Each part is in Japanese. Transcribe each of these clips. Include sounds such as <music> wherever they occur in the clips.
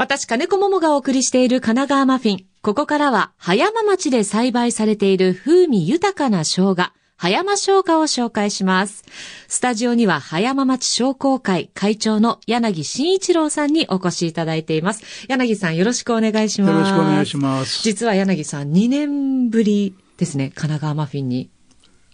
私、金子桃がお送りしている神奈川マフィン。ここからは、葉山町で栽培されている風味豊かな生姜、葉山生姜を紹介します。スタジオには、葉山町商工会会長の柳慎一郎さんにお越しいただいています。柳さん、よろしくお願いします。よろしくお願いします。実は柳さん、2年ぶりですね、神奈川マフィンに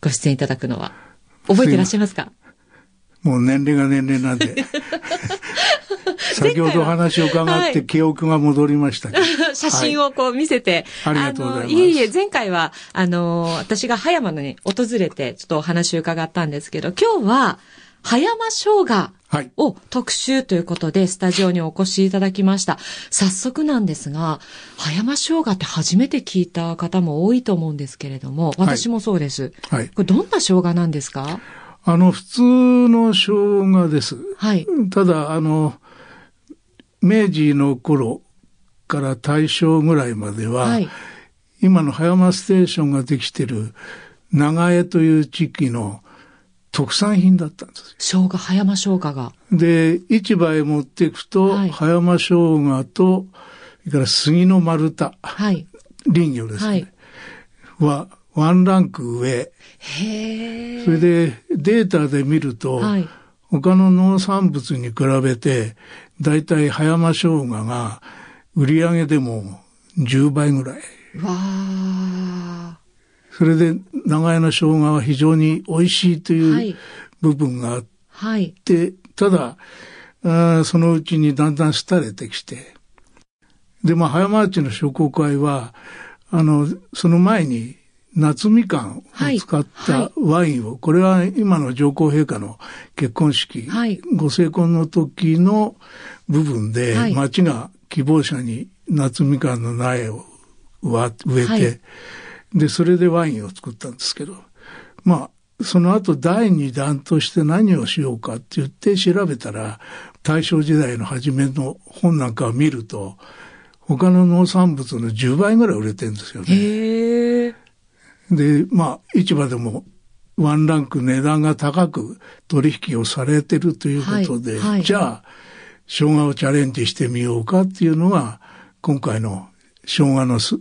ご出演いただくのは。覚えていらっしゃいますか？もう年齢が年齢なんで。<laughs> <laughs> 先ほどお話を伺って記憶が戻りましたけど、<laughs> 写真をこう見せて。はい、ありがとうございます。いえいえ、前回は、あの、私が葉山に訪れて、ちょっとお話を伺ったんですけど、今日は、葉山生姜を特集ということで、スタジオにお越しいただきました。早速なんですが、葉山生姜って初めて聞いた方も多いと思うんですけれども、私もそうです。はい。はい、これどんな生姜なんですか？あの、普通の生姜です。はい。ただ、あの、明治の頃から大正ぐらいまでは、はい、今の葉山ステーションができてる長江という地域の特産品だったんです生姜、葉山生姜が。で、市場へ持っていくと、はい、葉山生姜と、それから杉の丸太、はい、林業ですね、はい、は、ワンランク上。へそれで、データで見ると、はい、他の農産物に比べて、だいたい葉山生姜が売り上げでも10倍ぐらい。わそれで長屋の生姜は非常に美味しいという部分があって、はい、ただあ、そのうちにだんだん廃れてきて、で、まあ、葉山町の商工会は、あの、その前に夏みかんを使ったワインを、はいはい、これは今の上皇陛下の結婚式、はい、ご成婚の時の部分で、町が希望者に夏みかんの苗を植えて、で、それでワインを作ったんですけど、まあ、その後第二弾として何をしようかって言って調べたら、大正時代の初めの本なんかを見ると、他の農産物の10倍ぐらい売れてるんですよね。で、まあ、市場でもワンランク値段が高く取引をされてるということで、はいはい、じゃあ、生姜をチャレンジしてみようかっていうのが、今回の生姜のす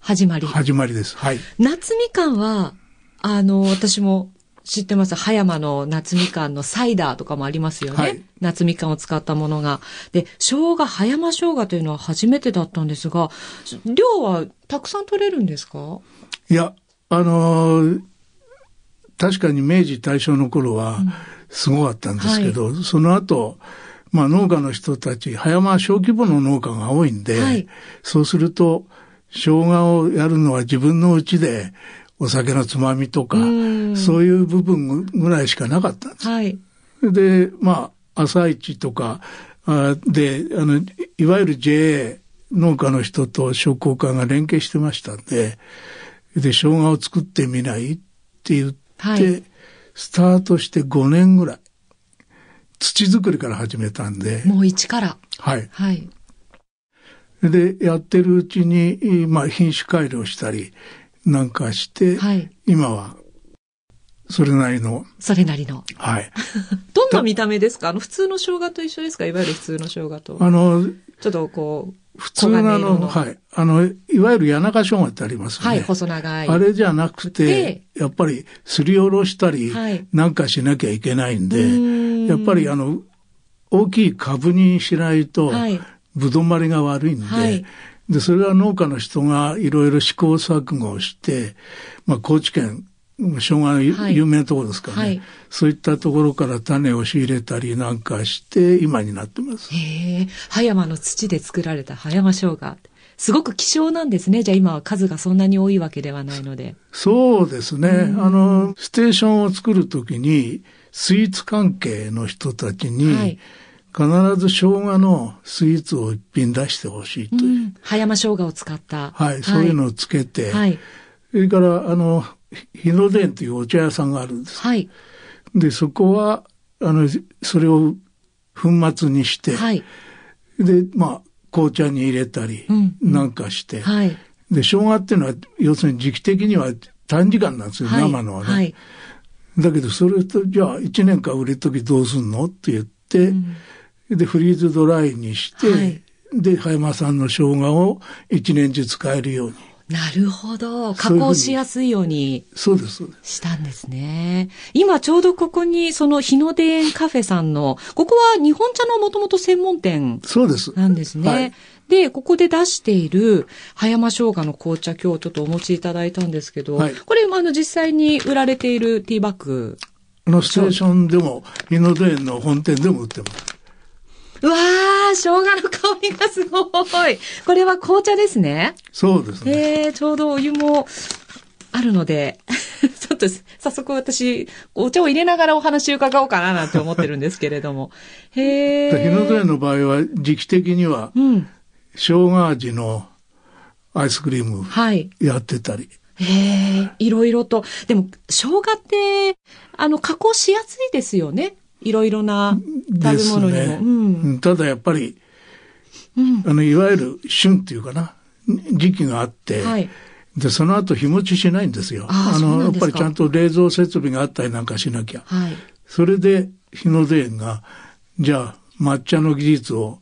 始まり。始まりです。はい。夏みかんは、あの、私も知ってます。葉山の夏みかんのサイダーとかもありますよね。はい、夏みかんを使ったものが。で、生姜、葉山生姜というのは初めてだったんですが、量はたくさん取れるんですか？いや、あのー、確かに明治大正の頃はすごかったんですけど、うんはい、その後、まあ農家の人たち、葉山は小規模の農家が多いんで、はい、そうすると、生姜をやるのは自分の家でお酒のつまみとか、そういう部分ぐらいしかなかったんです。はい、で、まあ、朝市とかで、あの、いわゆる JA 農家の人と商工会が連携してましたんで、で、生姜を作ってみないって言って、はい、スタートして5年ぐらい、土作りから始めたんで。もう一から。はい。はい。で、やってるうちに、まあ、品種改良したりなんかして、はい、今は、それなりの。それなりの。はい。<laughs> どんな見た目ですか？あの、普通の生姜と一緒ですか？いわゆる普通の生姜と。あの、ちょっとこう、普通のあの、はい。あの、いわゆる谷中生姜ってありますよね。はい、細長い。あれじゃなくて、やっぱりすりおろしたり、なんかしなきゃいけないんで、はい、やっぱりあの、大きい株にしないと、はいぶどまりが悪いんで、はい、で、それは農家の人がいろいろ試行錯誤をして、まあ、高知県、生姜有名なところですからね、はい、そういったところから種を仕入れたりなんかして、今になってます。へえ、葉山の土で作られた葉山生姜。すごく希少なんですね。じゃあ今は数がそんなに多いわけではないので。そうですね。あの、ステーションを作るときに、スイーツ関係の人たちに、はい必ず生姜のスイーツを一品出してほしいという、うん。葉山生姜を使った。はい、そういうのをつけて、はい、それから、あの、日野殿というお茶屋さんがあるんです。はい。で、そこは、あの、それを粉末にして、はい。で、まあ、紅茶に入れたりうん、なんかして、はい。で、生姜っていうのは、要するに時期的には短時間なんですよ、はい生のはね。はい。だけど、それと、じゃあ、1年間売るときどうすんの？って言って、うんで、フリーズドライにして、はいで、葉山さんの生姜を一年中使えるように。なるほど。加工しやすいように。そうです、したんですね。今ちょうどここに、その日の出園カフェさんの、ここは日本茶のもともと専門店。そうです。なんですね。はい、で、ここで出している葉山生姜の紅茶今日ちょっとお持ちいただいたんですけど、はい、これ、あの、実際に売られているティーバッグ。のステーションでも、日の出園の本店でも売ってます。うわー、生姜の香りがすごい。これは紅茶ですね。そうですね。えー、ちょうどお湯もあるので、<laughs> ちょっと早速私、お茶を入れながらお話伺おうかななんて思ってるんですけれども。へー。日の出の場合は時期的には、うん、生姜味のアイスクリームやってたり。はい、へえ、いろいろと。でも、生姜って、あの、加工しやすいですよね。いろいろな食べ物にも。ねうん、ただやっぱり、うん、あの、いわゆる旬っていうかな、時期があって、はい、で、その後日持ちしないんですよ。あの、やっぱりちゃんと冷蔵設備があったりなんかしなきゃ。はい、それで、日の出園が、じゃあ、抹茶の技術を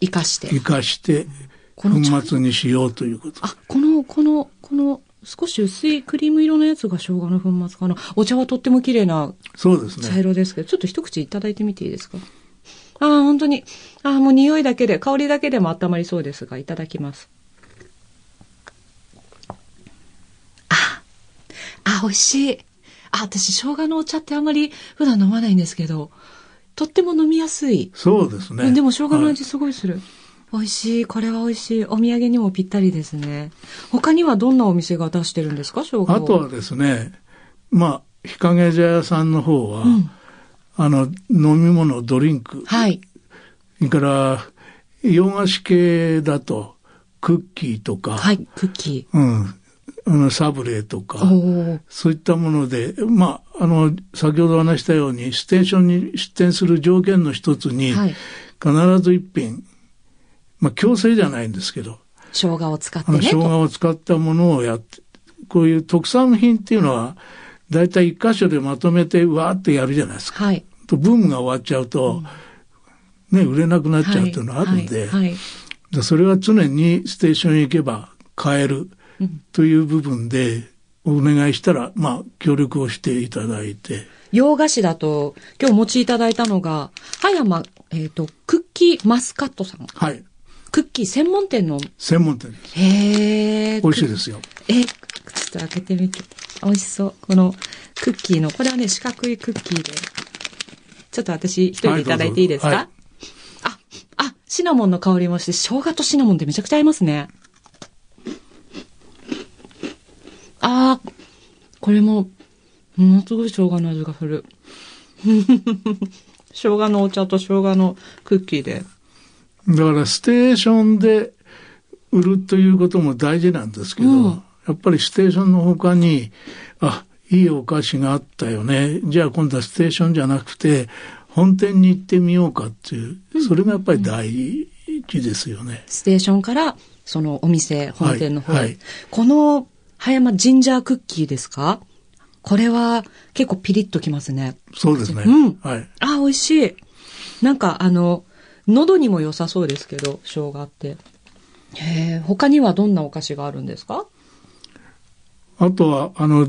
生かして。生かして、粉末にしようということ。あ、この、この、この、少し薄いクリーム色のやつが生姜の粉末かな。お茶はとっても綺麗な。茶色ですけど、ちょっと一口いただいてみていいですか？ああ、本当に。ああ、もう匂いだけで、香りだけでも温まりそうですが、いただきます。あ、あ、美味しい。あ、私、生姜のお茶ってあんまり普段飲まないんですけど、とっても飲みやすい。そうですね。でも生姜の味すごいする。はい美味しい。これは美味しい。お土産にもぴったりですね。他にはどんなお店が出してるんですか？生姜あとはですね、まあ、日陰茶屋さんの方は、うん、あの、飲み物、ドリンク。はい。それから、洋菓子系だと、クッキーとか。はい、クッキー。うん。あの、サブレーとか、そういったもので、まあ、あの、先ほど話したように、ステーションに出店する条件の一つに、はい、必ず一品、まあ強制じゃないんですけど。生姜を使ってね。生姜を使ったものをやって、こういう特産品っていうのは、だいたい一箇所でまとめてわーってやるじゃないですか。はい。と、ブームが終わっちゃうと、うん、ね、売れなくなっちゃうっていうのはあるんで、はいはいはい、それは常にステーションに行けば買えるという部分で、お願いしたら、まあ、協力をしていただいて。洋菓子だと、今日お持ちいただいたのが、葉山、えっ、ー、と、クッキーマスカットさん。はい。クッキー専門店の。専門店です。へえ。美味しいですよ。え、ちょっと開けてみて。美味しそう。このクッキーの、これはね、四角いクッキーで。ちょっと私一人でいただいていいですか、はいはい、あ、あ、シナモンの香りもして、生姜とシナモンってめちゃくちゃ合いますね。ああ、これも、ものすごい生姜の味がする。<laughs> 生姜のお茶と生姜のクッキーで。だからステーションで売るということも大事なんですけど、うん、やっぱりステーションの他に、あ、いいお菓子があったよね。じゃあ今度はステーションじゃなくて、本店に行ってみようかっていう、それがやっぱり大事ですよね。ステーションから、そのお店、本店の方、はいはい、この葉山ジンジャークッキーですか？これは結構ピリッときますね。そうですね。うん。はい。あ、美味しい。なんかあの、喉にも良さそうですけど、生姜って。へえ、他にはどんなお菓子があるんですか？あとは、あの、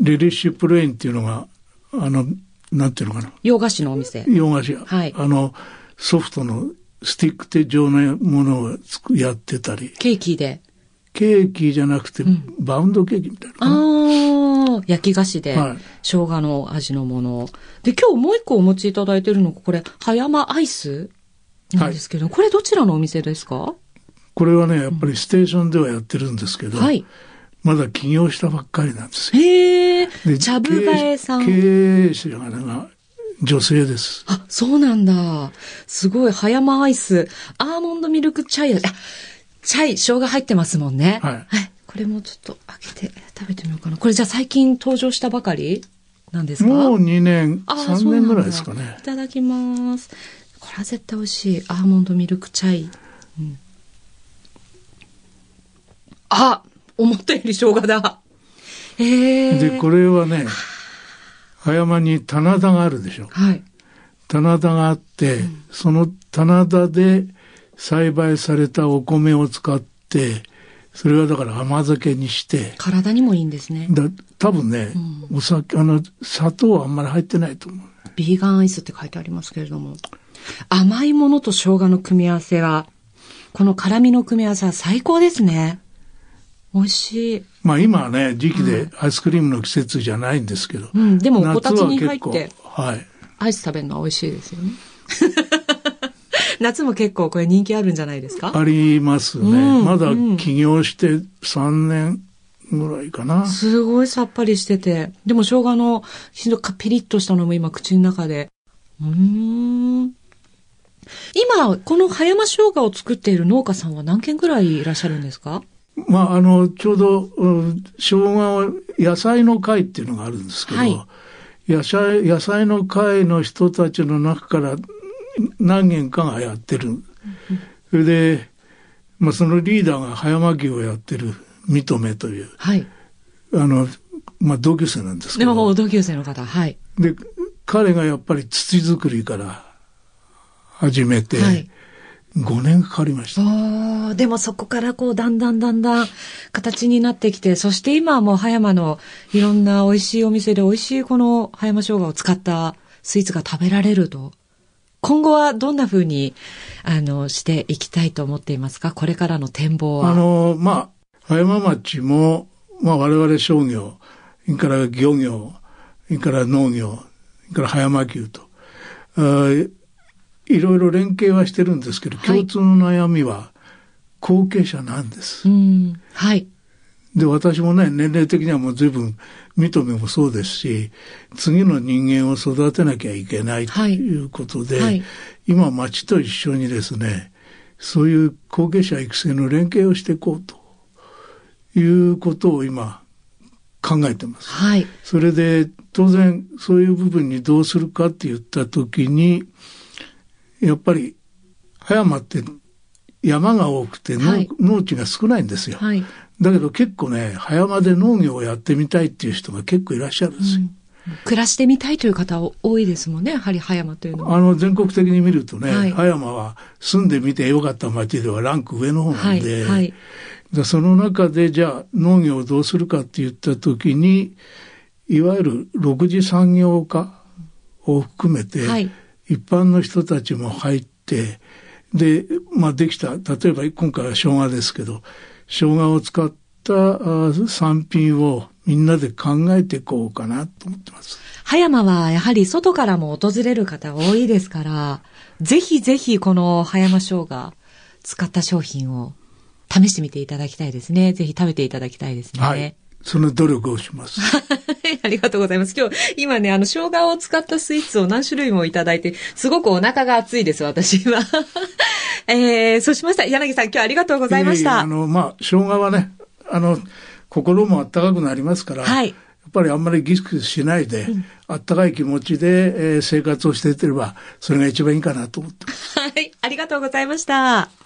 リリッシュプレインっていうのが、あの、なんていうのかな。洋菓子のお店。洋菓子。はい。あの、ソフトのスティック手状のものをやってたり。ケーキで。ケーキじゃなくて、うん、バウンドケーキみたいな。ああ、焼き菓子で、はい、生姜の味のもの。で、今日もう一個お持ちいただいてるのが、これ、葉山アイスなんですけど、はい、これどちらのお店ですか？これはね、やっぱりステーションではやってるんですけど、はい。まだ起業したばっかりなんですよ。へえ。茶ぶがえさん。経営者が、ね、女性です。あ、そうなんだ。すごい、葉山アイス、アーモンドミルクチャイ、あ、チャイ、生姜入ってますもんね。はい。はい。これもちょっと開けて食べてみようかな。これじゃあ最近登場したばかりなんですか？もう2年、3年ぐらいですかね。いただきます。これは絶対美味しい。アーモンドミルクチャイ。うん、あ思ったより生姜だ。へえ。で、これはね、葉山に棚田があるでしょ。はい。棚田があって、うん、その棚田で栽培されたお米を使って、それはだから甘酒にして。体にもいいんですね。だ多分ね、うん、お酒、あの、砂糖はあんまり入ってないと思う。ビーガンアイスって書いてありますけれども。甘いものと生姜の組み合わせは、この辛みの組み合わせは最高ですね。美味しい。まあ今はね、時期でアイスクリームの季節じゃないんですけど。うん、でもこたつに入って、はい。アイス食べるのは美味しいですよね。夏も結構これ人気あるんじゃないですか？ありますね。うん、まだ起業して3年ぐらいかな。すごいさっぱりしてて。でも生姜のピリッとしたのも今口の中で。うん。今、この葉山生姜を作っている農家さんは何軒ぐらいいらっしゃるんですか？まあ、あの、ちょうど、うん、生姜を野菜の会っていうのがあるんですけど、はい、野菜、野菜の会の人たちの中から何軒かがやってる。それで、まあ、そのリーダーが葉山牛をやってる認めという、はい、あの、まあ、同級生なんですけど。でも同級生の方、はい。で、彼がやっぱり土作りから始めて、はい、5年かかりました。でもそこからこう、だんだんだんだん形になってきて、そして今はもう葉山のいろんな美味しいお店で美味しいこの葉山生姜を使ったスイーツが食べられると。今後はどんなふうに、あの、していきたいと思っていますか？これからの展望は。あの、まあ、葉山町も、まあ我々商業、それから漁業、それから農業、それから葉山牛と、いろいろ連携はしてるんですけど、はい、共通の悩みは後継者なんです。はい。で、私もね、年齢的にはもう随分、認めもそうですし、次の人間を育てなきゃいけないということで、はいはい、今町と一緒にですね、そういう後継者育成の連携をしていこうということを今考えてます。はい。それで当然そういう部分にどうするかって言った時に、やっぱり葉山って山が多くて農はい、農地が少ないんですよ。はい、だけど結構ね、葉山で農業をやってみたいっていう人が結構いらっしゃるんですよ。うん。暮らしてみたいという方多いですもんね、やはり葉山というのは。あの、全国的に見るとね、はい、葉山は住んでみてよかった町ではランク上の方なんで、はいはい、その中でじゃあ農業をどうするかって言った時に、いわゆる6次産業化を含めて、はい。一般の人たちも入って、で、まあできた、例えば今回は生姜ですけど、生姜を使った産品をみんなで考えていこうかなと思ってます。葉山はやはり外からも訪れる方多いですから、ぜひぜひこの葉山生姜使った商品を試してみていただきたいですね。ぜひ食べていただきたいですね。はい。その努力をします。<laughs> ありがとうございます。今日、今ね、あの、生姜を使ったスイーツを何種類もいただいて、すごくお腹が熱いです、私は。<laughs> えー、そうしました。柳さん、今日ありがとうございました。えー、あの、まあ、生姜はね、あの、心もあったかくなりますから、はい。やっぱりあんまりギスギスしないで、うん、あったかい気持ちで、えー、生活をしていってれば、それが一番いいかなと思ってます。はい。ありがとうございました。